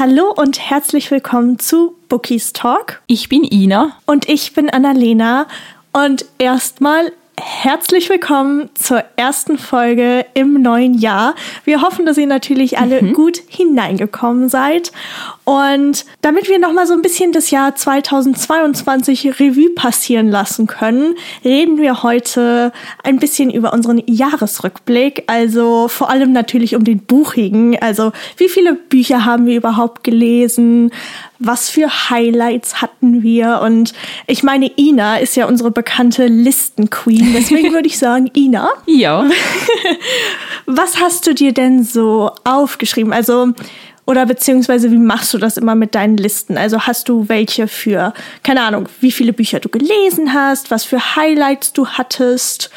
Hallo und herzlich willkommen zu Bookies Talk. Ich bin Ina. Und ich bin Annalena. Und erstmal herzlich willkommen zur ersten Folge im neuen Jahr. Wir hoffen, dass ihr natürlich alle mhm. gut hineingekommen seid. Und damit wir nochmal so ein bisschen das Jahr 2022 Revue passieren lassen können, reden wir heute ein bisschen über unseren Jahresrückblick. Also vor allem natürlich um den Buchigen. Also wie viele Bücher haben wir überhaupt gelesen? Was für Highlights hatten wir. Und ich meine, Ina ist ja unsere bekannte Listenqueen. Deswegen würde ich sagen, Ina. Ja. was hast du dir denn so aufgeschrieben? Also, oder beziehungsweise wie machst du das immer mit deinen Listen? Also hast du welche für, keine Ahnung, wie viele Bücher du gelesen hast, was für Highlights du hattest?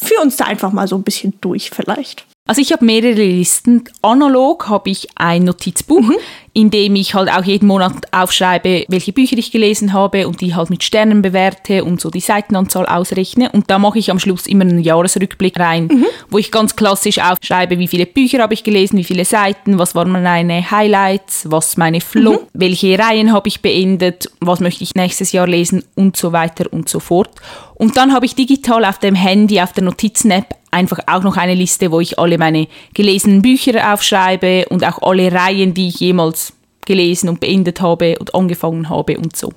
Führ uns da einfach mal so ein bisschen durch vielleicht. Also ich habe mehrere Listen. Analog habe ich ein Notizbuch, mhm. in dem ich halt auch jeden Monat aufschreibe, welche Bücher ich gelesen habe und die halt mit Sternen bewerte und so die Seitenanzahl ausrechne. Und da mache ich am Schluss immer einen Jahresrückblick rein, mhm. wo ich ganz klassisch aufschreibe, wie viele Bücher habe ich gelesen, wie viele Seiten, was waren meine Highlights, was meine Flow, mhm. welche Reihen habe ich beendet, was möchte ich nächstes Jahr lesen und so weiter und so fort. Und dann habe ich digital auf dem Handy, auf der Notizen-App einfach auch noch eine Liste, wo ich alle meine gelesenen Bücher aufschreibe und auch alle Reihen, die ich jemals gelesen und beendet habe und angefangen habe und so.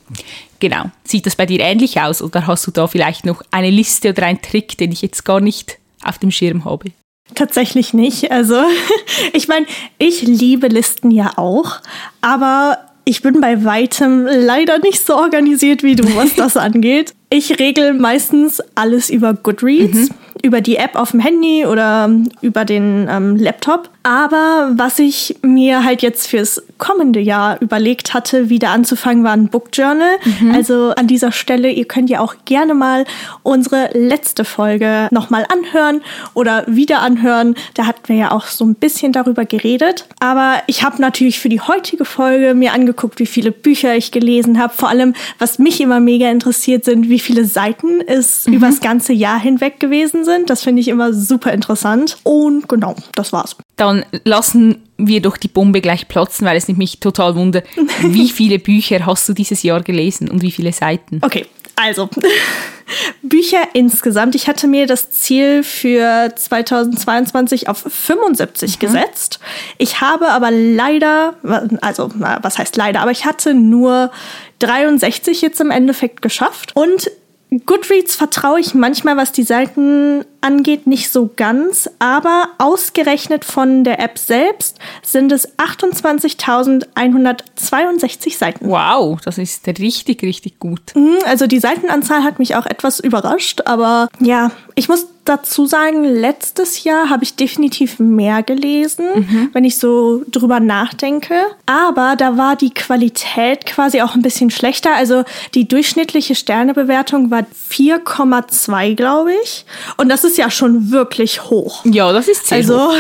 Genau. Sieht das bei dir ähnlich aus oder hast du da vielleicht noch eine Liste oder einen Trick, den ich jetzt gar nicht auf dem Schirm habe? Tatsächlich nicht. Also, ich meine, ich liebe Listen ja auch, aber ich bin bei weitem leider nicht so organisiert wie du, was das angeht. Ich regel meistens alles über Goodreads. Mhm über die App auf dem Handy oder über den ähm, Laptop. Aber was ich mir halt jetzt fürs kommende Jahr überlegt hatte, wieder anzufangen, war ein Book Journal. Mhm. Also an dieser Stelle, ihr könnt ja auch gerne mal unsere letzte Folge nochmal anhören oder wieder anhören. Da hatten wir ja auch so ein bisschen darüber geredet. Aber ich habe natürlich für die heutige Folge mir angeguckt, wie viele Bücher ich gelesen habe. Vor allem, was mich immer mega interessiert sind, wie viele Seiten es mhm. übers ganze Jahr hinweg gewesen sind. Das finde ich immer super interessant. Und genau, das war's. Dann lassen wir doch die Bombe gleich platzen, weil es nimmt mich total wunder, wie viele Bücher hast du dieses Jahr gelesen und wie viele Seiten? Okay, also Bücher insgesamt. Ich hatte mir das Ziel für 2022 auf 75 mhm. gesetzt. Ich habe aber leider, also was heißt leider, aber ich hatte nur 63 jetzt im Endeffekt geschafft. Und Goodreads vertraue ich manchmal, was die Seiten angeht, nicht so ganz, aber ausgerechnet von der App selbst sind es 28.162 Seiten. Wow, das ist richtig, richtig gut. Mhm, also die Seitenanzahl hat mich auch etwas überrascht, aber ja, ich muss dazu sagen, letztes Jahr habe ich definitiv mehr gelesen, mhm. wenn ich so drüber nachdenke. Aber da war die Qualität quasi auch ein bisschen schlechter. Also die durchschnittliche Sternebewertung war 4,2, glaube ich. Und das ist ja schon wirklich hoch. Ja, das ist sehr Also hoch.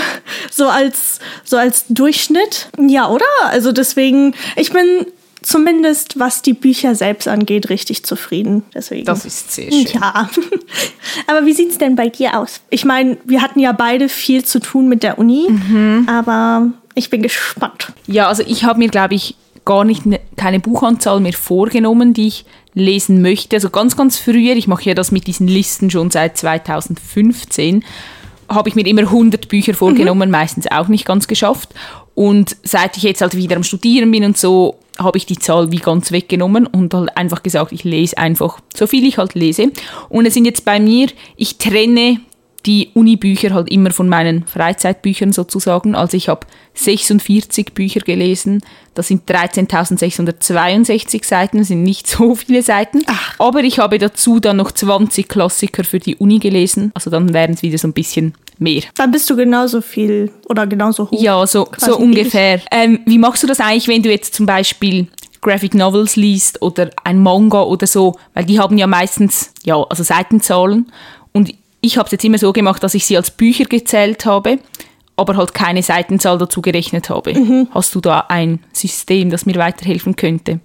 so als so als Durchschnitt. Ja, oder? Also deswegen, ich bin zumindest was die Bücher selbst angeht, richtig zufrieden. Deswegen. Das ist sehr schön. Ja. aber wie sieht es denn bei dir aus? Ich meine, wir hatten ja beide viel zu tun mit der Uni, mhm. aber ich bin gespannt. Ja, also ich habe mir, glaube ich, gar nicht ne, keine Buchanzahl mehr vorgenommen, die ich lesen möchte. Also ganz, ganz früher, ich mache ja das mit diesen Listen schon seit 2015, habe ich mir immer 100 Bücher vorgenommen, mhm. meistens auch nicht ganz geschafft. Und seit ich jetzt halt wieder am Studieren bin und so, habe ich die Zahl wie ganz weggenommen und halt einfach gesagt, ich lese einfach so viel ich halt lese. Und es sind jetzt bei mir, ich trenne die Uni-Bücher halt immer von meinen Freizeitbüchern sozusagen. Also ich habe 46 Bücher gelesen. Das sind 13.662 Seiten, das sind nicht so viele Seiten. Ach. Aber ich habe dazu dann noch 20 Klassiker für die Uni gelesen. Also dann wären es wieder so ein bisschen mehr. Dann bist du genauso viel oder genauso hoch. Ja, so, so ungefähr. Ähm, wie machst du das eigentlich, wenn du jetzt zum Beispiel Graphic Novels liest oder ein Manga oder so? Weil die haben ja meistens, ja, also Seitenzahlen. Und ich habe es jetzt immer so gemacht, dass ich sie als Bücher gezählt habe, aber halt keine Seitenzahl dazu gerechnet habe. Mhm. Hast du da ein System, das mir weiterhelfen könnte?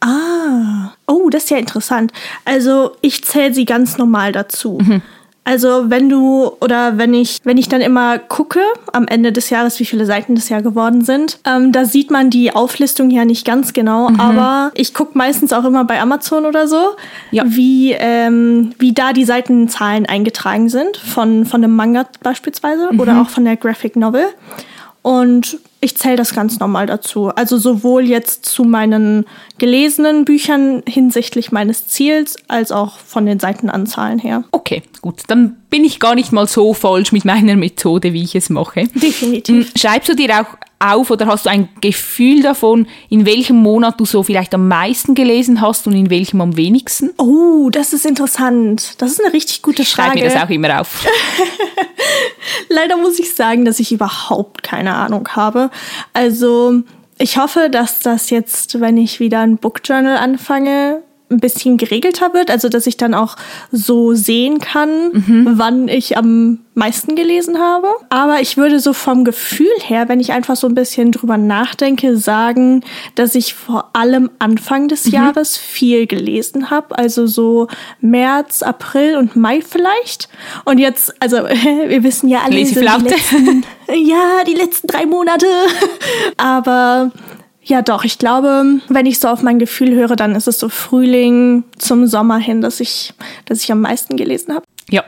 Ah, oh, das ist ja interessant. Also ich zähle sie ganz normal dazu. Mhm. Also wenn du oder wenn ich, wenn ich dann immer gucke am Ende des Jahres, wie viele Seiten das Jahr geworden sind, ähm, da sieht man die Auflistung ja nicht ganz genau, mhm. aber ich gucke meistens auch immer bei Amazon oder so, ja. wie, ähm, wie da die Seitenzahlen eingetragen sind, von, von einem Manga beispielsweise mhm. oder auch von der Graphic Novel. Und ich zähle das ganz normal dazu. Also sowohl jetzt zu meinen gelesenen Büchern hinsichtlich meines Ziels, als auch von den Seitenanzahlen her. Okay, gut. Dann bin ich gar nicht mal so falsch mit meiner Methode, wie ich es mache. Definitiv. Hm, schreibst du dir auch auf oder hast du ein Gefühl davon, in welchem Monat du so vielleicht am meisten gelesen hast und in welchem am wenigsten? Oh, das ist interessant. Das ist eine richtig gute Frage. Schreib mir das auch immer auf. Leider muss ich sagen, dass ich überhaupt keine Ahnung habe. Also ich hoffe, dass das jetzt, wenn ich wieder ein Book Journal anfange, ein bisschen geregelter wird, also dass ich dann auch so sehen kann, mhm. wann ich am meisten gelesen habe. Aber ich würde so vom Gefühl her, wenn ich einfach so ein bisschen drüber nachdenke, sagen, dass ich vor allem Anfang des mhm. Jahres viel gelesen habe. Also so März, April und Mai vielleicht. Und jetzt, also wir wissen ja alle, so die letzten, ja, die letzten drei Monate. Aber ja, doch. Ich glaube, wenn ich so auf mein Gefühl höre, dann ist es so Frühling zum Sommer hin, dass ich, dass ich am meisten gelesen habe. Ja.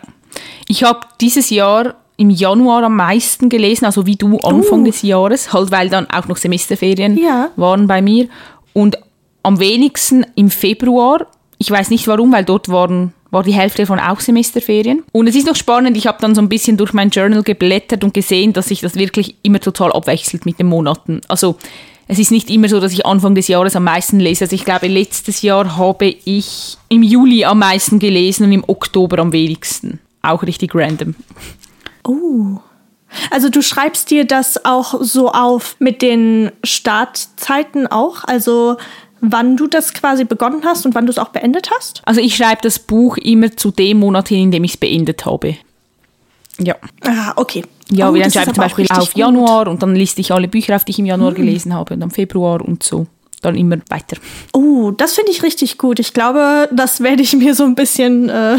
Ich habe dieses Jahr im Januar am meisten gelesen, also wie du Anfang uh. des Jahres, halt weil dann auch noch Semesterferien ja. waren bei mir. Und am wenigsten im Februar. Ich weiß nicht warum, weil dort waren war die Hälfte von auch Semesterferien. Und es ist noch spannend, ich habe dann so ein bisschen durch mein Journal geblättert und gesehen, dass sich das wirklich immer total abwechselt mit den Monaten. Also es ist nicht immer so, dass ich Anfang des Jahres am meisten lese. Also ich glaube, letztes Jahr habe ich im Juli am meisten gelesen und im Oktober am wenigsten. Auch richtig random. Oh. Also du schreibst dir das auch so auf mit den Startzeiten auch? Also wann du das quasi begonnen hast und wann du es auch beendet hast? Also ich schreibe das Buch immer zu dem Monat hin, in dem ich es beendet habe. Ja. Ah, okay. Ja, oh, wir schreiben zum Beispiel auf Januar gut. und dann liste ich alle Bücher auf, die ich im Januar mhm. gelesen habe und am Februar und so. Dann immer weiter. Oh, das finde ich richtig gut. Ich glaube, das werde ich mir so ein bisschen äh,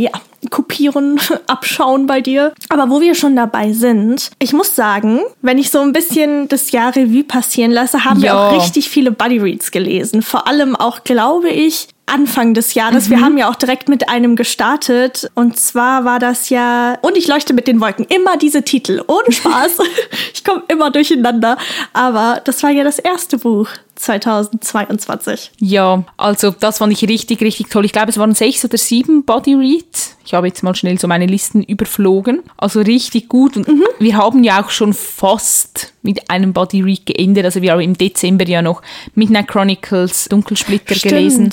ja, kopieren, abschauen bei dir. Aber wo wir schon dabei sind, ich muss sagen, wenn ich so ein bisschen das Jahr Revue passieren lasse, haben ja. wir auch richtig viele Buddy Reads gelesen. Vor allem auch, glaube ich, Anfang des Jahres. Mhm. Wir haben ja auch direkt mit einem gestartet. Und zwar war das ja, und ich leuchte mit den Wolken, immer diese Titel. Ohne Spaß. ich komme immer durcheinander. Aber das war ja das erste Buch. 2022. Ja, also das fand ich richtig, richtig toll. Ich glaube, es waren sechs oder sieben Body Reads. Ich habe jetzt mal schnell so meine Listen überflogen. Also richtig gut. Und mhm. wir haben ja auch schon fast mit einem Body Read geendet. Also wir haben im Dezember ja noch Midnight Chronicles Dunkelsplitter Stimmt. gelesen.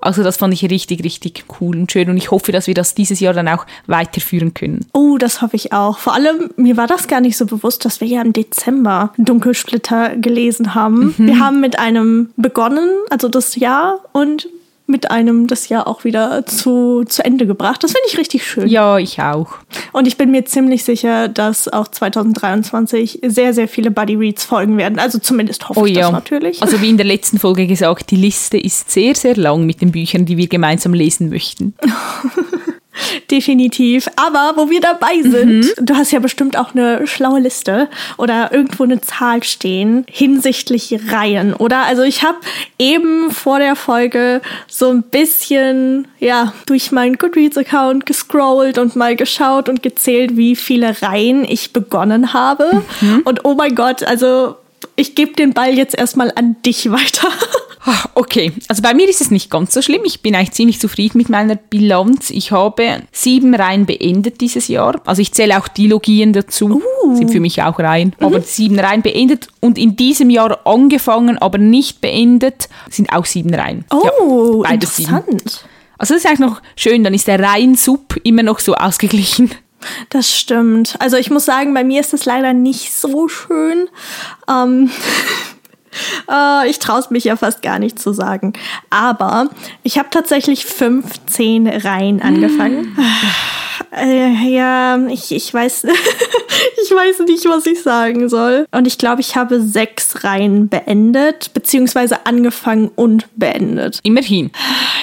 Also das fand ich richtig, richtig cool und schön und ich hoffe, dass wir das dieses Jahr dann auch weiterführen können. Oh, das hoffe ich auch. Vor allem, mir war das gar nicht so bewusst, dass wir ja im Dezember Dunkelsplitter gelesen haben. Mhm. Wir haben mit einem begonnen, also das Jahr, und mit einem das Jahr auch wieder zu, zu Ende gebracht. Das finde ich richtig schön. Ja, ich auch. Und ich bin mir ziemlich sicher, dass auch 2023 sehr, sehr viele Buddy Reads folgen werden. Also zumindest hoffe oh, ich ja. das natürlich. Also wie in der letzten Folge gesagt, die Liste ist sehr, sehr lang mit den Büchern, die wir gemeinsam lesen möchten. Definitiv. Aber wo wir dabei sind, mhm. du hast ja bestimmt auch eine schlaue Liste oder irgendwo eine Zahl stehen hinsichtlich Reihen, oder? Also ich habe eben vor der Folge so ein bisschen ja durch meinen Goodreads-Account gescrollt und mal geschaut und gezählt, wie viele Reihen ich begonnen habe. Mhm. Und oh mein Gott, also ich gebe den Ball jetzt erstmal an dich weiter. Ah, okay, also bei mir ist es nicht ganz so schlimm. Ich bin eigentlich ziemlich zufrieden mit meiner Bilanz. Ich habe sieben Reihen beendet dieses Jahr. Also ich zähle auch Dilogien dazu, uh. sind für mich auch Reihen. Mhm. Aber sieben Reihen beendet und in diesem Jahr angefangen, aber nicht beendet, sind auch sieben Reihen. Oh, ja, interessant. Sieben. Also das ist eigentlich noch schön, dann ist der Reihen-Sub immer noch so ausgeglichen. Das stimmt. Also ich muss sagen, bei mir ist das leider nicht so schön. Ähm, äh, ich traue es mich ja fast gar nicht zu sagen. Aber ich habe tatsächlich 15 Reihen angefangen. Äh, ja, ich, ich weiß, Ich weiß nicht, was ich sagen soll. Und ich glaube, ich habe sechs Reihen beendet, beziehungsweise angefangen und beendet. Immerhin.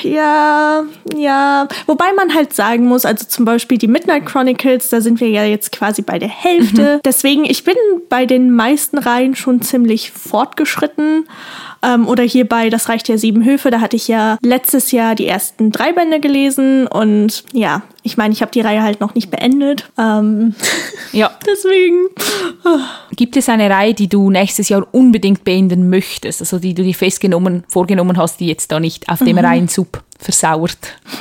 Ja, ja. Wobei man halt sagen muss, also zum Beispiel die Midnight Chronicles, da sind wir ja jetzt quasi bei der Hälfte. Mhm. Deswegen, ich bin bei den meisten Reihen schon ziemlich fortgeschritten. Ähm, oder hier bei Das Reich der Sieben Höfe, da hatte ich ja letztes Jahr die ersten drei Bände gelesen und ja, ich meine, ich habe die Reihe halt noch nicht beendet. Ähm, ja. Deswegen. Gibt es eine Reihe, die du nächstes Jahr unbedingt beenden möchtest? Also die du dir festgenommen, vorgenommen hast, die jetzt da nicht auf dem mhm. Reihensub versauert?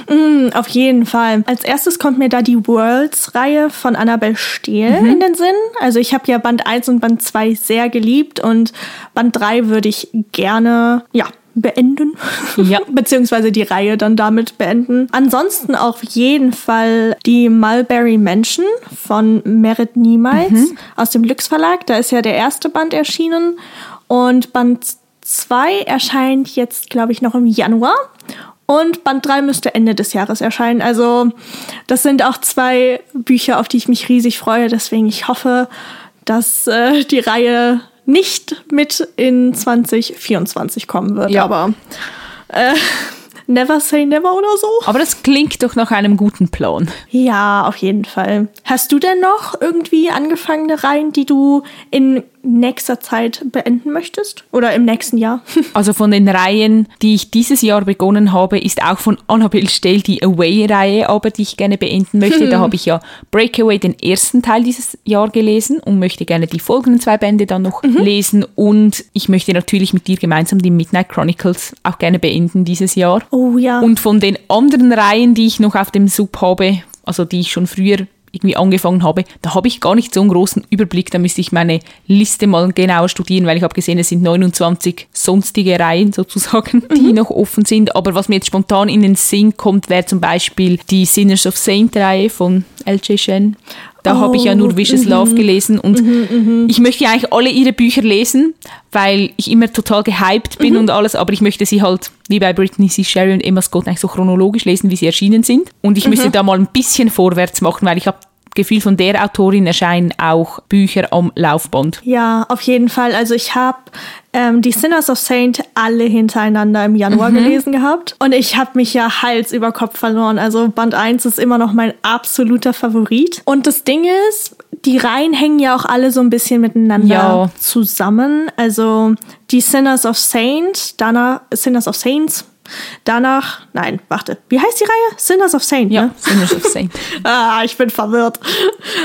Mm, auf jeden Fall. Als erstes kommt mir da die Worlds-Reihe von Annabelle Steele mhm. in den Sinn. Also ich habe ja Band 1 und Band 2 sehr geliebt und Band 3 würde ich gerne, ja, beenden. Ja. Beziehungsweise die Reihe dann damit beenden. Ansonsten auf jeden Fall die Mulberry Mansion von Merit Niemals mhm. aus dem Lux Verlag. Da ist ja der erste Band erschienen. Und Band 2 erscheint jetzt, glaube ich, noch im Januar. Und Band 3 müsste Ende des Jahres erscheinen. Also das sind auch zwei Bücher, auf die ich mich riesig freue. Deswegen ich hoffe, dass äh, die Reihe nicht mit in 2024 kommen wird. Ja. Aber äh, never say never oder so. Aber das klingt doch nach einem guten Plan. Ja, auf jeden Fall. Hast du denn noch irgendwie angefangene Reihen, die du in nächster Zeit beenden möchtest? Oder im nächsten Jahr? also von den Reihen, die ich dieses Jahr begonnen habe, ist auch von Annabelle Stell die Away-Reihe, aber die ich gerne beenden möchte. da habe ich ja Breakaway den ersten Teil dieses Jahr gelesen und möchte gerne die folgenden zwei Bände dann noch mhm. lesen. Und ich möchte natürlich mit dir gemeinsam die Midnight Chronicles auch gerne beenden dieses Jahr. Oh ja. Und von den anderen Reihen, die ich noch auf dem Sub habe, also die ich schon früher irgendwie angefangen habe, da habe ich gar nicht so einen großen Überblick. Da müsste ich meine Liste mal genauer studieren, weil ich habe gesehen, es sind 29 sonstige Reihen sozusagen, die mhm. noch offen sind. Aber was mir jetzt spontan in den Sinn kommt, wäre zum Beispiel die Sinners of Saint-Reihe von L.J. Shen. Da oh, habe ich ja nur Vicious Love mhm. gelesen und mhm, ich möchte eigentlich alle ihre Bücher lesen, weil ich immer total gehypt bin und alles, aber ich möchte sie halt wie bei Britney C. Sherry und Emma Scott eigentlich so chronologisch lesen, wie sie erschienen sind. Und ich müsste da mal ein bisschen vorwärts machen, weil ich habe Gefühl von der Autorin erscheinen auch Bücher am Laufband. Ja, auf jeden Fall. Also ich habe ähm, die Sinners of Saint alle hintereinander im Januar mhm. gelesen gehabt. Und ich habe mich ja Hals über Kopf verloren. Also Band 1 ist immer noch mein absoluter Favorit. Und das Ding ist, die Reihen hängen ja auch alle so ein bisschen miteinander ja. zusammen. Also die Sinners of Saint, danach Sinners of Saints, Danach, nein, warte, wie heißt die Reihe? Sinners of Saint, ja, ne? Sinners of Saint. ah, ich bin verwirrt.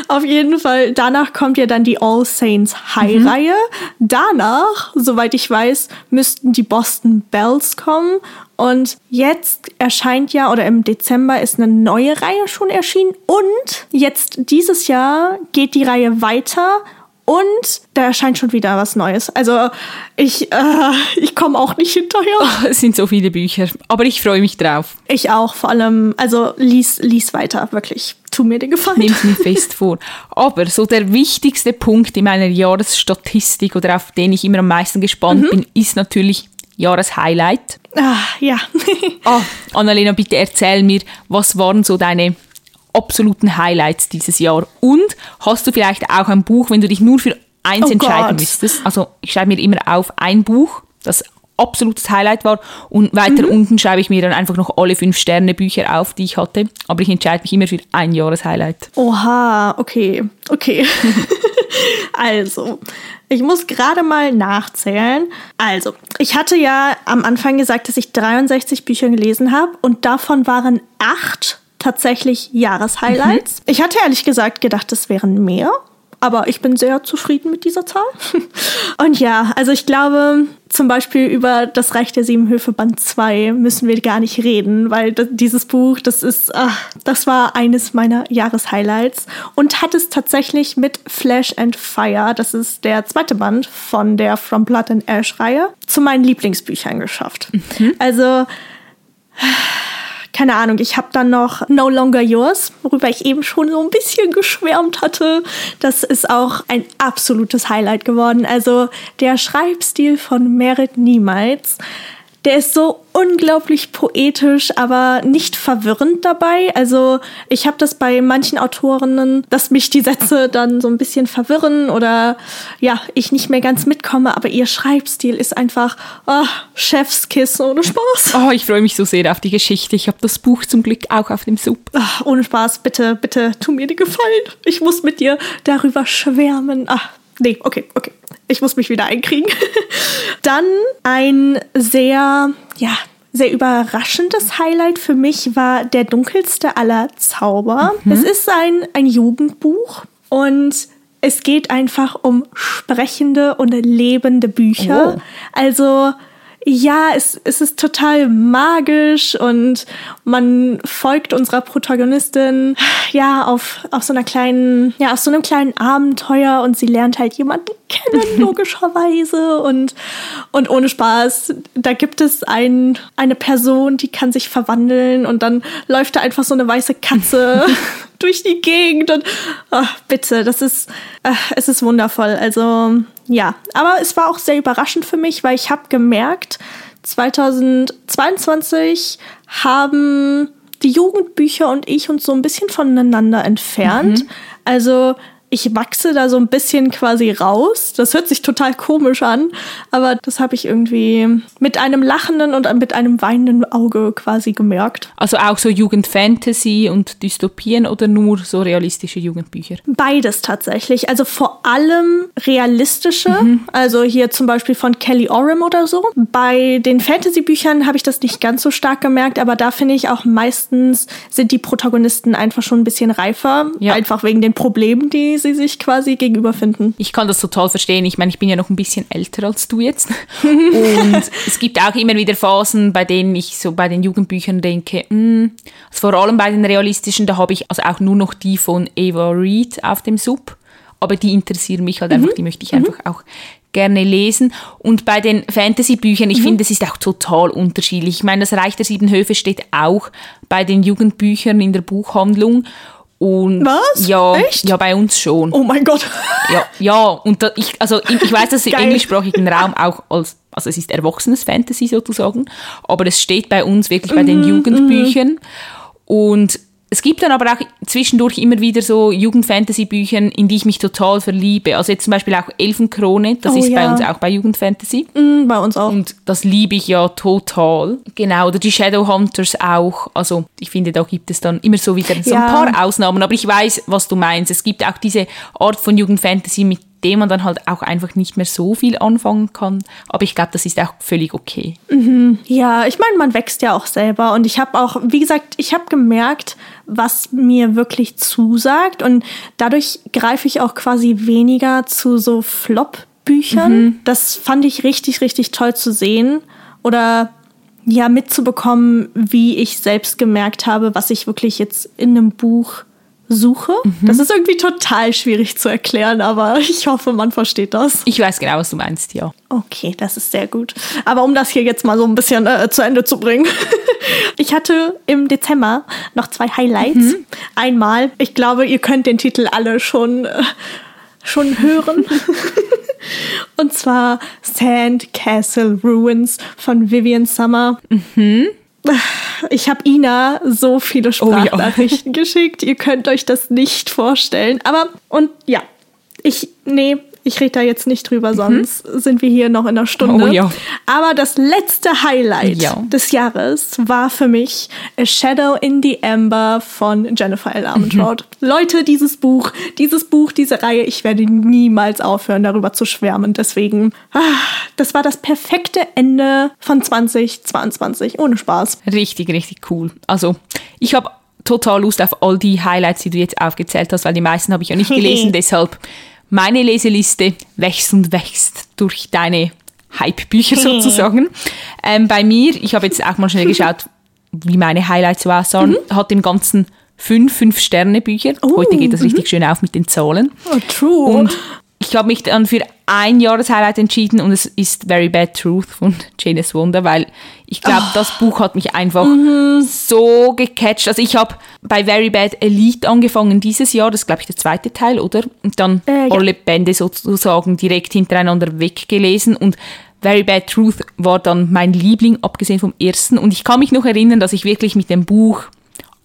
Auf jeden Fall, danach kommt ja dann die All Saints High-Reihe. Mhm. Danach, soweit ich weiß, müssten die Boston Bells kommen. Und jetzt erscheint ja, oder im Dezember ist eine neue Reihe schon erschienen. Und jetzt dieses Jahr geht die Reihe weiter und da erscheint schon wieder was Neues. Also ich, äh, ich komme auch nicht hinterher. Oh, es sind so viele Bücher, aber ich freue mich drauf. Ich auch, vor allem, also lies, lies weiter, wirklich. Tu mir den Gefallen. Nimm's mir fest vor. Aber so der wichtigste Punkt in meiner Jahresstatistik oder auf den ich immer am meisten gespannt mhm. bin, ist natürlich Jahreshighlight. Ah, ja. oh, Annalena, bitte erzähl mir, was waren so deine absoluten Highlights dieses Jahr? Und hast du vielleicht auch ein Buch, wenn du dich nur für eins oh entscheiden Gott. müsstest? Also ich schreibe mir immer auf ein Buch, das absolutes Highlight war und weiter mhm. unten schreibe ich mir dann einfach noch alle fünf Sterne Bücher auf, die ich hatte. Aber ich entscheide mich immer für ein Jahreshighlight. Oha, okay, okay. also, ich muss gerade mal nachzählen. Also, ich hatte ja am Anfang gesagt, dass ich 63 Bücher gelesen habe und davon waren acht tatsächlich Jahreshighlights. Mhm. Ich hatte ehrlich gesagt gedacht, es wären mehr. Aber ich bin sehr zufrieden mit dieser Zahl. Und ja, also ich glaube, zum Beispiel über das Reich der Sieben Höfe Band 2 müssen wir gar nicht reden, weil dieses Buch, das ist, ach, das war eines meiner Jahreshighlights und hat es tatsächlich mit Flash and Fire, das ist der zweite Band von der From Blood and Ash Reihe, zu meinen Lieblingsbüchern geschafft. Mhm. Also, keine Ahnung, ich habe dann noch No Longer Yours, worüber ich eben schon so ein bisschen geschwärmt hatte. Das ist auch ein absolutes Highlight geworden. Also der Schreibstil von Merit Niemals, der ist so unglaublich poetisch, aber nicht verwirrend dabei. Also ich habe das bei manchen Autorinnen, dass mich die Sätze dann so ein bisschen verwirren oder ja, ich nicht mehr ganz mitkomme, aber ihr Schreibstil ist einfach oh, Chefskiss ohne Spaß. Oh, ich freue mich so sehr auf die Geschichte. Ich habe das Buch zum Glück auch auf dem Sub. Ach, ohne Spaß, bitte, bitte, tu mir die Gefallen. Ich muss mit dir darüber schwärmen. Ach, nee, okay, okay. Ich muss mich wieder einkriegen. Dann ein sehr, ja, sehr überraschendes Highlight für mich war Der dunkelste aller Zauber. Mhm. Es ist ein, ein Jugendbuch und es geht einfach um sprechende und lebende Bücher. Oh. Also ja, es, es ist total magisch und man folgt unserer Protagonistin ja auf, auf so einer kleinen, ja, auf so einem kleinen Abenteuer und sie lernt halt jemanden kennen, logischerweise. Und, und ohne Spaß, da gibt es ein, eine Person, die kann sich verwandeln und dann läuft da einfach so eine weiße Katze durch die Gegend und oh, bitte, das ist, äh, es ist wundervoll. Also ja, aber es war auch sehr überraschend für mich, weil ich habe gemerkt, 2022 haben die Jugendbücher und ich uns so ein bisschen voneinander entfernt. Mhm. Also ich wachse da so ein bisschen quasi raus. Das hört sich total komisch an, aber das habe ich irgendwie mit einem lachenden und mit einem weinenden Auge quasi gemerkt. Also auch so Jugendfantasy und Dystopien oder nur so realistische Jugendbücher? Beides tatsächlich. Also vor allem realistische, mhm. also hier zum Beispiel von Kelly Oram oder so. Bei den Fantasy-Büchern habe ich das nicht ganz so stark gemerkt, aber da finde ich auch meistens sind die Protagonisten einfach schon ein bisschen reifer, ja. einfach wegen den Problemen, die sie sich quasi gegenüber finden. Ich kann das total verstehen. Ich meine, ich bin ja noch ein bisschen älter als du jetzt. Und es gibt auch immer wieder Phasen, bei denen ich so bei den Jugendbüchern denke, mh, hm, also vor allem bei den realistischen, da habe ich also auch nur noch die von Eva Reed auf dem Sub. Aber die interessieren mich halt einfach, mhm. die möchte ich einfach auch gerne lesen. Und bei den Fantasy-Büchern, ich mhm. finde, es ist auch total unterschiedlich. Ich meine, das Reich der Sieben Höfe steht auch bei den Jugendbüchern in der Buchhandlung. Und Was? Ja, Echt? ja, bei uns schon. Oh mein Gott. Ja, ja und da, ich, also ich weiß, dass im englischsprachigen Raum auch als, also es ist erwachsenes Fantasy sozusagen, aber es steht bei uns wirklich bei den mhm, Jugendbüchern. Und es gibt dann aber auch zwischendurch immer wieder so Jugendfantasy-Bücher, in die ich mich total verliebe. Also jetzt zum Beispiel auch Elfenkrone, das oh, ist ja. bei uns auch bei Jugendfantasy. Mm, bei uns auch. Und das liebe ich ja total. Genau, oder die Shadowhunters auch. Also ich finde, da gibt es dann immer so wieder so ja. ein paar Ausnahmen. Aber ich weiß, was du meinst. Es gibt auch diese Art von Jugendfantasy, mit dem man dann halt auch einfach nicht mehr so viel anfangen kann. Aber ich glaube, das ist auch völlig okay. Mhm. Ja, ich meine, man wächst ja auch selber. Und ich habe auch, wie gesagt, ich habe gemerkt, was mir wirklich zusagt. Und dadurch greife ich auch quasi weniger zu so Flop-Büchern. Mhm. Das fand ich richtig, richtig toll zu sehen. Oder ja, mitzubekommen, wie ich selbst gemerkt habe, was ich wirklich jetzt in einem Buch suche. Mhm. Das ist irgendwie total schwierig zu erklären, aber ich hoffe, man versteht das. Ich weiß genau, was du meinst, ja. Okay, das ist sehr gut. Aber um das hier jetzt mal so ein bisschen äh, zu Ende zu bringen. ich hatte im Dezember noch zwei Highlights. Mhm. Einmal, ich glaube, ihr könnt den Titel alle schon, äh, schon hören. Und zwar Sand Castle Ruins von Vivian Summer. Mhm. Ich habe Ina so viele Sprachnachrichten oh, ja. geschickt. Ihr könnt euch das nicht vorstellen. Aber, und ja, ich, nee, ich rede da jetzt nicht drüber, mhm. sonst mhm. sind wir hier noch in einer Stunde. Oh, ja. Aber das letzte Highlight ja. des Jahres war für mich A Shadow in the Amber von Jennifer L. Armentrout. Mhm. Leute, dieses Buch, dieses Buch, diese Reihe, ich werde niemals aufhören, darüber zu schwärmen. Deswegen, ah, das war das perfekte Ende von 2022. Ohne Spaß. Richtig, richtig cool. Also, ich habe total Lust auf all die Highlights, die du jetzt aufgezählt hast, weil die meisten habe ich ja nicht gelesen. deshalb meine Leseliste wächst und wächst durch deine Hype-Bücher sozusagen. Ähm, bei mir, ich habe jetzt auch mal schnell geschaut, wie meine Highlights waren, mhm. hat im Ganzen fünf Fünf-Sterne-Bücher. Oh, Heute geht das richtig mhm. schön auf mit den Zahlen. Oh, true. Und ich habe mich dann für ein Jahreshighlight entschieden und es ist Very Bad Truth von Janus Wonder, weil ich glaube, oh. das Buch hat mich einfach mhm. so gecatcht. Also ich habe bei Very Bad Elite angefangen dieses Jahr, das ist glaube ich der zweite Teil, oder? Und dann äh, ja. alle Bände sozusagen direkt hintereinander weggelesen und Very Bad Truth war dann mein Liebling, abgesehen vom ersten. Und ich kann mich noch erinnern, dass ich wirklich mit dem Buch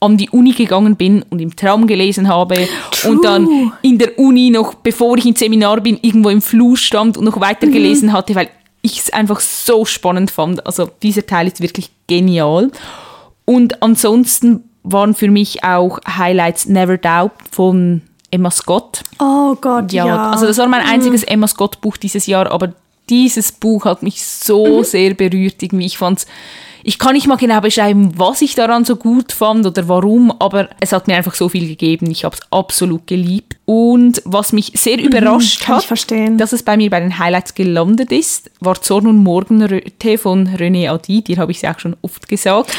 an die Uni gegangen bin und im Traum gelesen habe True. und dann in der Uni noch, bevor ich ins Seminar bin, irgendwo im Flur stand und noch weiter Mhm. gelesen hatte, weil ich es einfach so spannend fand. Also dieser Teil ist wirklich genial. Und ansonsten waren für mich auch Highlights Never Doubt von Emma Scott. Oh Gott, ja. Ja, also das war mein einziges Emma Scott Buch dieses Jahr, aber dieses Buch hat mich so sehr berührt, irgendwie. Ich fand's, ich kann nicht mal genau beschreiben, was ich daran so gut fand oder warum, aber es hat mir einfach so viel gegeben. Ich habe es absolut geliebt. Und was mich sehr überrascht kann ich hat, dass es bei mir bei den Highlights gelandet ist, war Zorn und Morgenröte von René Adi. Dir habe ich es auch schon oft gesagt,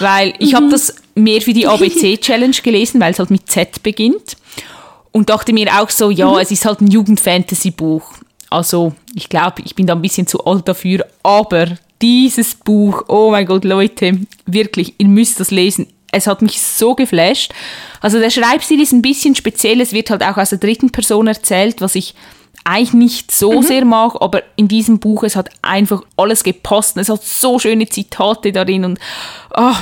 weil ich habe das mehr für die ABC-Challenge gelesen, weil es halt mit Z beginnt und dachte mir auch so, ja, es ist halt ein Jugend-Fantasy-Buch. Also ich glaube, ich bin da ein bisschen zu alt dafür, aber dieses Buch, oh mein Gott, Leute, wirklich, ihr müsst das lesen. Es hat mich so geflasht. Also der Schreibstil ist ein bisschen speziell, es wird halt auch aus der dritten Person erzählt, was ich eigentlich nicht so sehr mag, aber in diesem Buch, es hat einfach alles gepasst. Es hat so schöne Zitate darin und ah,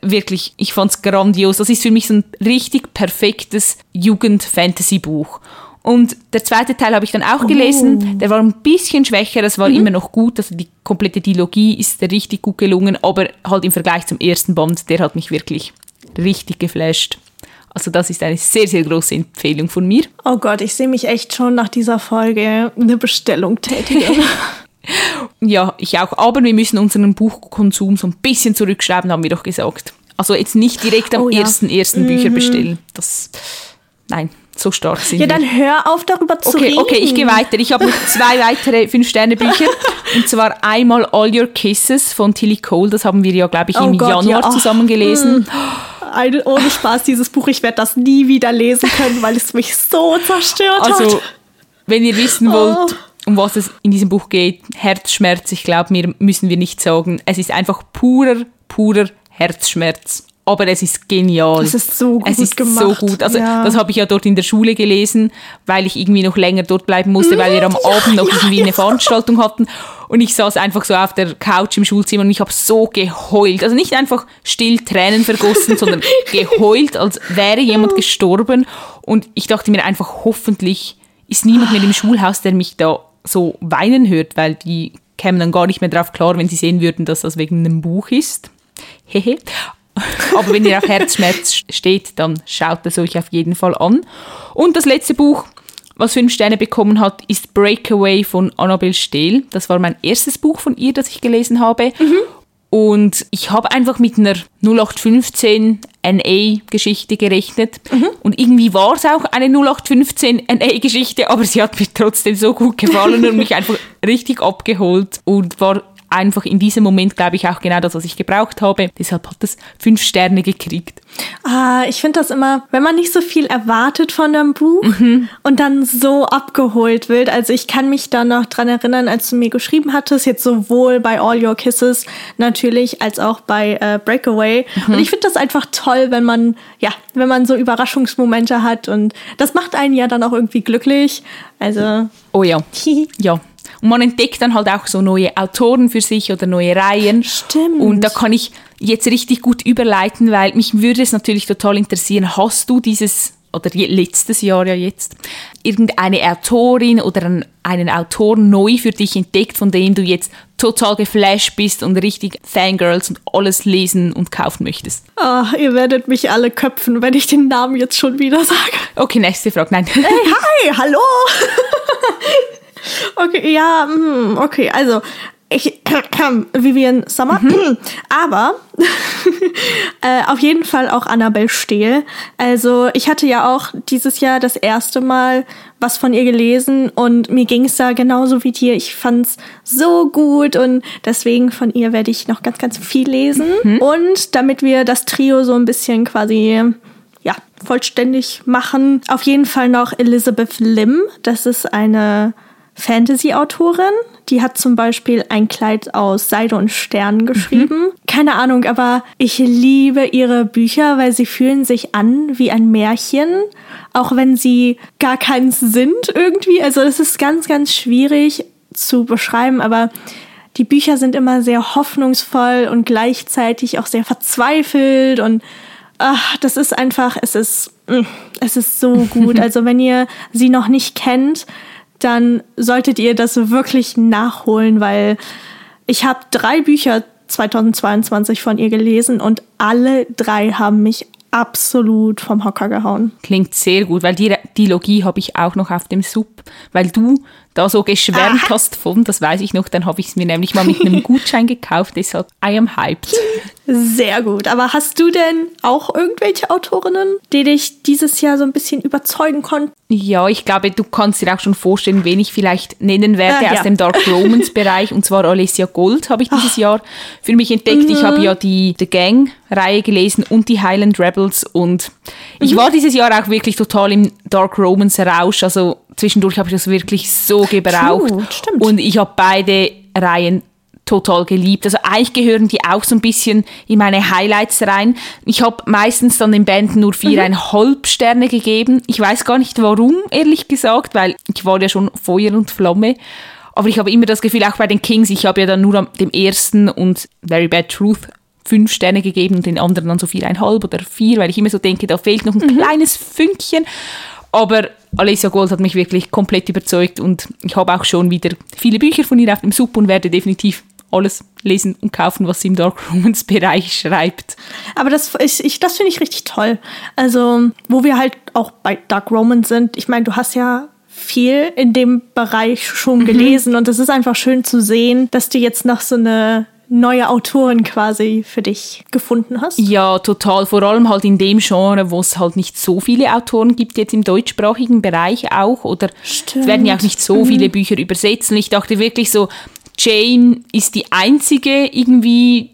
wirklich, ich fand's grandios. Das ist für mich so ein richtig perfektes Jugend-Fantasy-Buch. Und der zweite Teil habe ich dann auch gelesen. Der war ein bisschen schwächer, das war immer noch gut. Also die komplette Dialogie ist richtig gut gelungen, aber halt im Vergleich zum ersten Band, der hat mich wirklich richtig geflasht. Also das ist eine sehr, sehr große Empfehlung von mir. Oh Gott, ich sehe mich echt schon nach dieser Folge eine Bestellung tätigen. Ja, ich auch. Aber wir müssen unseren Buchkonsum so ein bisschen zurückschreiben, haben wir doch gesagt. Also jetzt nicht direkt am Oh ja. ersten, ersten Bücher bestellen. Das, nein, so stark sind ja, wir. dann hör auf darüber zu Okay, reden. okay, ich gehe weiter. Ich habe noch zwei weitere Fünf-Sterne-Bücher. Und zwar einmal All Your Kisses von Tilly Cole. Das haben wir ja, glaube ich, Oh im Gott, Januar ja. Zusammen gelesen. Eine, ohne Spaß, dieses Buch, ich werde das nie wieder lesen können, weil es mich so zerstört Also, hat. wenn ihr wissen Oh. wollt, um was es in diesem Buch geht, Herzschmerz, ich glaube, mir müssen wir nicht sagen. Es ist einfach purer, purer Herzschmerz. Aber es ist genial. Es ist so Es gut ist gemacht, so gut. Also ja. das habe ich ja dort in der Schule gelesen, weil ich irgendwie noch länger dort bleiben musste, weil wir am Ja, Abend noch ja, irgendwie eine Veranstaltung hatten. Und ich saß einfach so auf der Couch im Schulzimmer und ich habe so geheult. Also nicht einfach still Tränen vergossen, sondern geheult, als wäre jemand gestorben. Und ich dachte mir einfach, hoffentlich ist niemand mehr im Schulhaus, der mich da so weinen hört, weil die kämen dann gar nicht mehr drauf klar, wenn sie sehen würden, dass das wegen einem Buch ist. Hehe. Aber wenn ihr auf Herzschmerz steht, dann schaut es euch auf jeden Fall an. Und das letzte Buch, was fünf Sterne bekommen hat, ist Breakaway von Annabel Stehl. Das war mein erstes Buch von ihr, das ich gelesen habe. Und ich habe einfach mit einer 0815 NA-Geschichte gerechnet. Und irgendwie war es auch eine 0815 NA-Geschichte, aber sie hat mir trotzdem so gut gefallen und mich einfach richtig abgeholt und war einfach in diesem Moment, glaube ich, auch genau das, was ich gebraucht habe. Deshalb hat es fünf Sterne gekriegt. Ah, ich finde das immer, wenn man nicht so viel erwartet von einem Buch Mhm. und dann so abgeholt wird. Also ich kann mich da noch dran erinnern, als du mir geschrieben hattest, jetzt sowohl bei All Your Kisses natürlich als auch bei äh, Breakaway. Mhm. Und ich finde das einfach toll, wenn man, ja, wenn man so Überraschungsmomente hat und das macht einen ja dann auch irgendwie glücklich. Also, Oh ja. Ja. Und man entdeckt dann halt auch so neue Autoren für sich oder neue Reihen. Stimmt. Und da kann ich jetzt richtig gut überleiten, weil mich würde es natürlich total interessieren, hast du dieses, oder letztes Jahr ja jetzt, irgendeine Autorin oder einen, einen Autor neu für dich entdeckt, von dem du jetzt total geflasht bist und richtig Fangirls und alles lesen und kaufen möchtest? ah, ihr werdet mich alle köpfen, wenn ich den Namen jetzt schon wieder sage. Okay, nächste Frage. Nein. Hey, hi, hallo. okay, ja, mm, okay, also ich, Vivian Sommer, aber äh, auf jeden Fall auch Annabelle Stehl. Also ich hatte ja auch dieses Jahr das erste Mal was von ihr gelesen und mir ging es da genauso wie dir. Ich fand's so gut und deswegen von ihr werde ich noch ganz, ganz viel lesen. Und damit wir das Trio so ein bisschen quasi ja, vollständig machen. Auf jeden Fall noch Elizabeth Lim. Das ist eine Fantasy-Autorin. Die hat zum Beispiel ein Kleid aus Seide und Sternen geschrieben. Keine Ahnung, aber ich liebe ihre Bücher, weil sie fühlen sich an wie ein Märchen, auch wenn sie gar keins sind irgendwie. Also es ist ganz, ganz schwierig zu beschreiben, aber die Bücher sind immer sehr hoffnungsvoll und gleichzeitig auch sehr verzweifelt und ach, das ist einfach, es ist, mm, es ist so gut. Also wenn ihr sie noch nicht kennt, dann solltet ihr das wirklich nachholen, weil ich habe drei Bücher 2022 von ihr gelesen und alle drei haben mich absolut vom Hocker gehauen. Klingt sehr gut, weil die Dialogie habe ich auch noch auf dem Sub, weil du da so geschwärmt Aha. hast von, das weiß ich noch, dann habe ich es mir nämlich mal mit einem Gutschein gekauft, deshalb I am hyped. Sehr gut. Aber hast du denn auch irgendwelche Autorinnen, die dich dieses Jahr so ein bisschen überzeugen konnten? Ja, ich glaube, du kannst dir auch schon vorstellen, wen ich vielleicht nennen werde äh, aus ja. dem Dark Romans Bereich. Und zwar Alessia Gold habe ich dieses Ach. Jahr für mich entdeckt. Mhm. Ich habe ja die The Gang Reihe gelesen und die Highland Rebels und ich mhm. war dieses Jahr auch wirklich total im Dark Romans Rausch. Also zwischendurch habe ich das wirklich so gebraucht. True, und ich habe beide Reihen total geliebt. Also eigentlich gehören die auch so ein bisschen in meine Highlights rein. Ich habe meistens dann den Band nur viereinhalb mhm. Sterne gegeben. Ich weiß gar nicht warum, ehrlich gesagt, weil ich war ja schon Feuer und Flamme. Aber ich habe immer das Gefühl, auch bei den Kings, ich habe ja dann nur dem ersten und Very Bad Truth fünf Sterne gegeben und den anderen dann so viereinhalb oder vier, weil ich immer so denke, da fehlt noch ein mhm. kleines Fünkchen. Aber Alessia Gold hat mich wirklich komplett überzeugt und ich habe auch schon wieder viele Bücher von ihr auf dem Sub und werde definitiv alles lesen und kaufen, was sie im Dark Romans Bereich schreibt. Aber das, ich, ich, das finde ich richtig toll. Also, wo wir halt auch bei Dark Romans sind, ich meine, du hast ja viel in dem Bereich schon mhm. gelesen und es ist einfach schön zu sehen, dass du jetzt noch so eine neue Autoren quasi für dich gefunden hast? Ja, total. Vor allem halt in dem Genre, wo es halt nicht so viele Autoren gibt, jetzt im deutschsprachigen Bereich auch. Oder Stimmt. es werden ja auch nicht so mhm. viele Bücher übersetzt. Und ich dachte wirklich so, Jane ist die einzige irgendwie,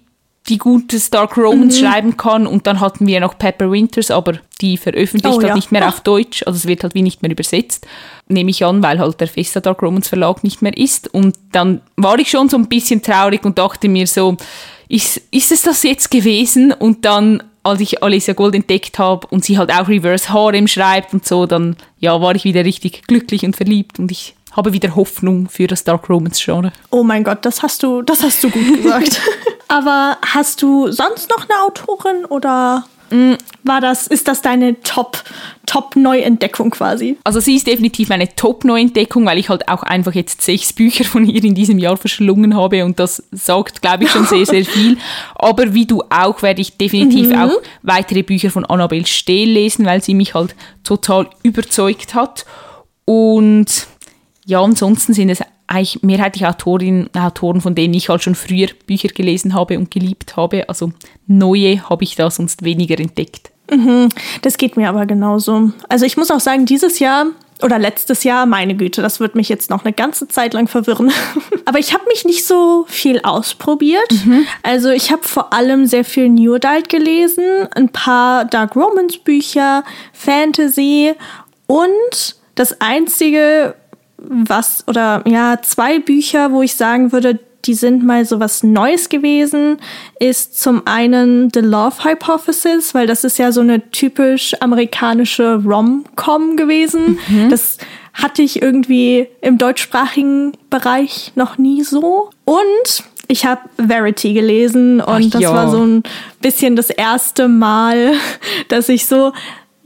die gutes Dark Romance mhm. schreiben kann. Und dann hatten wir noch Pepper Winters, aber die veröffentlicht oh, halt ja. nicht mehr auf Deutsch. Also es wird halt wie nicht mehr übersetzt. Nehme ich an, weil halt der Festa Dark Romance Verlag nicht mehr ist. Und dann war ich schon so ein bisschen traurig und dachte mir so, ist, ist es das jetzt gewesen? Und dann als ich Alicia Gold entdeckt habe und sie halt auch Reverse Harem schreibt und so, dann ja, war ich wieder richtig glücklich und verliebt und ich habe wieder Hoffnung für das Dark Romance Genre. Oh mein Gott, das hast du, das hast du gut gesagt. Aber hast du sonst noch eine Autorin oder mm, war das, ist das deine Top, Top Neuentdeckung quasi? Also sie ist definitiv meine Top Neuentdeckung, weil ich halt auch einfach jetzt sechs Bücher von ihr in diesem Jahr verschlungen habe und das sagt, glaube ich, schon sehr, sehr viel. Aber wie du auch, werde ich definitiv mhm. auch weitere Bücher von Annabelle Stehl lesen, weil sie mich halt total überzeugt hat. Und ja, ansonsten sind es eigentlich mehrheitlich Autorinnen Autoren, von denen ich halt schon früher Bücher gelesen habe und geliebt habe. Also neue habe ich da sonst weniger entdeckt. Mhm, das geht mir aber genauso. Also ich muss auch sagen, dieses Jahr oder letztes Jahr, meine Güte, das wird mich jetzt noch eine ganze Zeit lang verwirren. aber ich habe mich nicht so viel ausprobiert. Mhm. Also ich habe vor allem sehr viel New Adult gelesen, ein paar Dark Romance Bücher, Fantasy und das einzige, was oder ja, zwei Bücher, wo ich sagen würde, die sind mal so was Neues gewesen, ist zum einen The Love Hypothesis, weil das ist ja so eine typisch amerikanische Rom-Com gewesen. Mhm. Das hatte ich irgendwie im deutschsprachigen Bereich noch nie so. Und ich habe Verity gelesen und Ach, das war so ein bisschen das erste Mal, dass ich so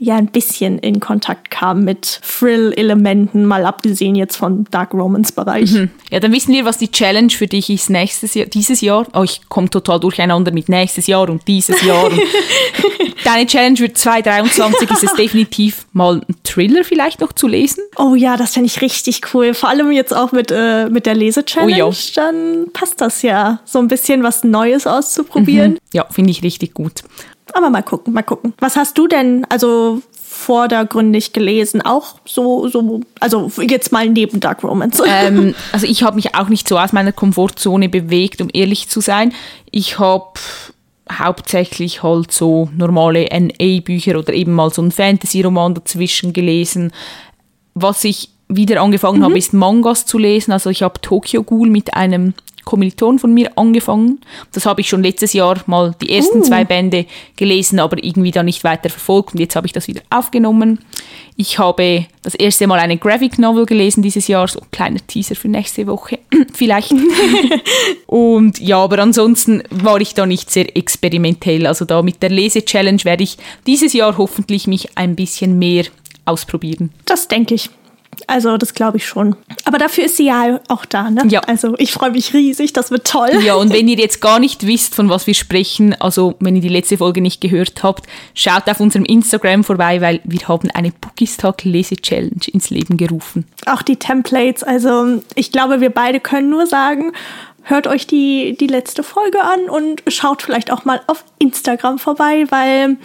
ja ein bisschen in Kontakt kam mit Thrill-Elementen, mal abgesehen jetzt vom Dark Romance-Bereich. Mhm. Ja, dann wissen wir, was die Challenge für dich ist nächstes Jahr, dieses Jahr. Oh, ich komme total durcheinander mit nächstes Jahr und dieses Jahr. Und Deine Challenge für 2023 ist es definitiv mal einen Thriller vielleicht noch zu lesen. Oh ja, das fände ich richtig cool. Vor allem jetzt auch mit, äh, mit der Lese-Challenge. Oh ja. Dann passt das ja, so ein bisschen was Neues auszuprobieren. Mhm. Ja, finde ich richtig gut. Aber mal gucken, mal gucken. Was hast du denn also vordergründig gelesen? Auch so, so, also jetzt mal neben Dark Romance. Ähm, also ich habe mich auch nicht so aus meiner Komfortzone bewegt, um ehrlich zu sein. Ich habe hauptsächlich halt so normale NA-Bücher oder eben mal so ein Fantasy-Roman dazwischen gelesen. Was ich wieder angefangen mhm. habe, ist Mangas zu lesen. Also ich habe Tokyo Ghoul mit einem Kommiliton von mir angefangen. Das habe ich schon letztes Jahr mal die ersten Uh. zwei Bände gelesen, aber irgendwie dann nicht weiter verfolgt und jetzt habe ich das wieder aufgenommen. Ich habe das erste Mal eine Graphic Novel gelesen dieses Jahr, so ein kleiner Teaser für nächste Woche vielleicht. und ja, aber ansonsten war ich da nicht sehr experimentell. Also da mit der Lese-Challenge werde ich dieses Jahr hoffentlich mich ein bisschen mehr ausprobieren. Das denke ich. Also, das glaube ich schon. Aber dafür ist sie ja auch da, ne? Ja. Also, ich freue mich riesig, das wird toll. Ja, und wenn ihr jetzt gar nicht wisst, von was wir sprechen, also wenn ihr die letzte Folge nicht gehört habt, schaut auf unserem Instagram vorbei, weil wir haben eine Bookies-Tag Lese-Challenge ins Leben gerufen. Auch die Templates. Also, ich glaube, wir beide können nur sagen, hört euch die, die letzte Folge an und schaut vielleicht auch mal auf Instagram vorbei, weil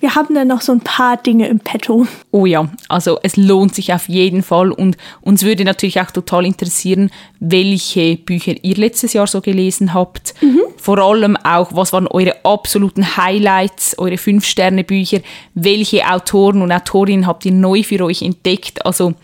wir haben dann noch so ein paar Dinge im Petto. Oh ja, also es lohnt sich auf jeden Fall und uns würde natürlich auch total interessieren, welche Bücher ihr letztes Jahr so gelesen habt. Vor allem auch, was waren eure absoluten Highlights, eure Fünf-Sterne-Bücher, welche Autoren und Autorinnen habt ihr neu für euch entdeckt? Also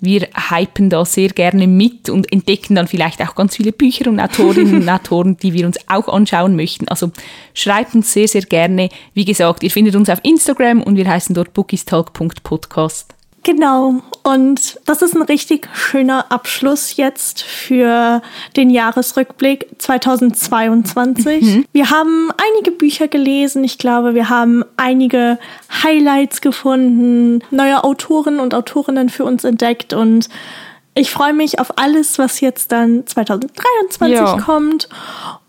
wir hypen da sehr gerne mit und entdecken dann vielleicht auch ganz viele Bücher und Autorinnen und Autoren, die wir uns auch anschauen möchten. Also schreibt uns sehr, sehr gerne. Wie gesagt, ihr findet uns auf Instagram und wir heißen dort bookiestalk.podcast. Genau. Und das ist ein richtig schöner Abschluss jetzt für den Jahresrückblick 2022. Wir haben einige Bücher gelesen. Ich glaube, wir haben einige Highlights gefunden, neue Autoren und Autorinnen für uns entdeckt und ich freue mich auf alles, was jetzt dann 2023 Ja. kommt.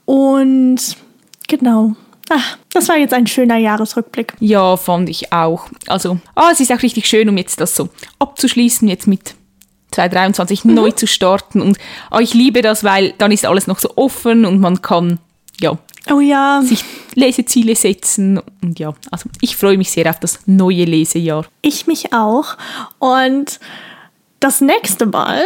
Und genau. Ach, das war jetzt ein schöner Jahresrückblick. Ja, fand ich auch. Also, ah, es ist auch richtig schön, um jetzt das so abzuschließen, jetzt mit 2023 neu zu starten. Und ah, ich liebe das, weil dann ist alles noch so offen und man kann ja Oh ja. sich Leseziele setzen. Und ja, also ich freue mich sehr auf das neue Lesejahr. Ich mich auch. Und das nächste Mal,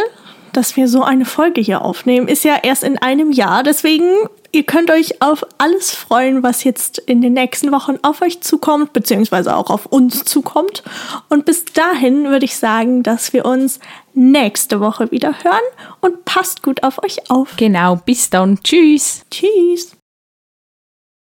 dass wir so eine Folge hier aufnehmen, ist ja erst in einem Jahr. Deswegen, ihr könnt euch auf alles freuen, was jetzt in den nächsten Wochen auf euch zukommt, beziehungsweise auch auf uns zukommt. Und bis dahin würde ich sagen, dass wir uns nächste Woche wieder hören und passt gut auf euch auf. Genau, bis dann. Tschüss. Tschüss.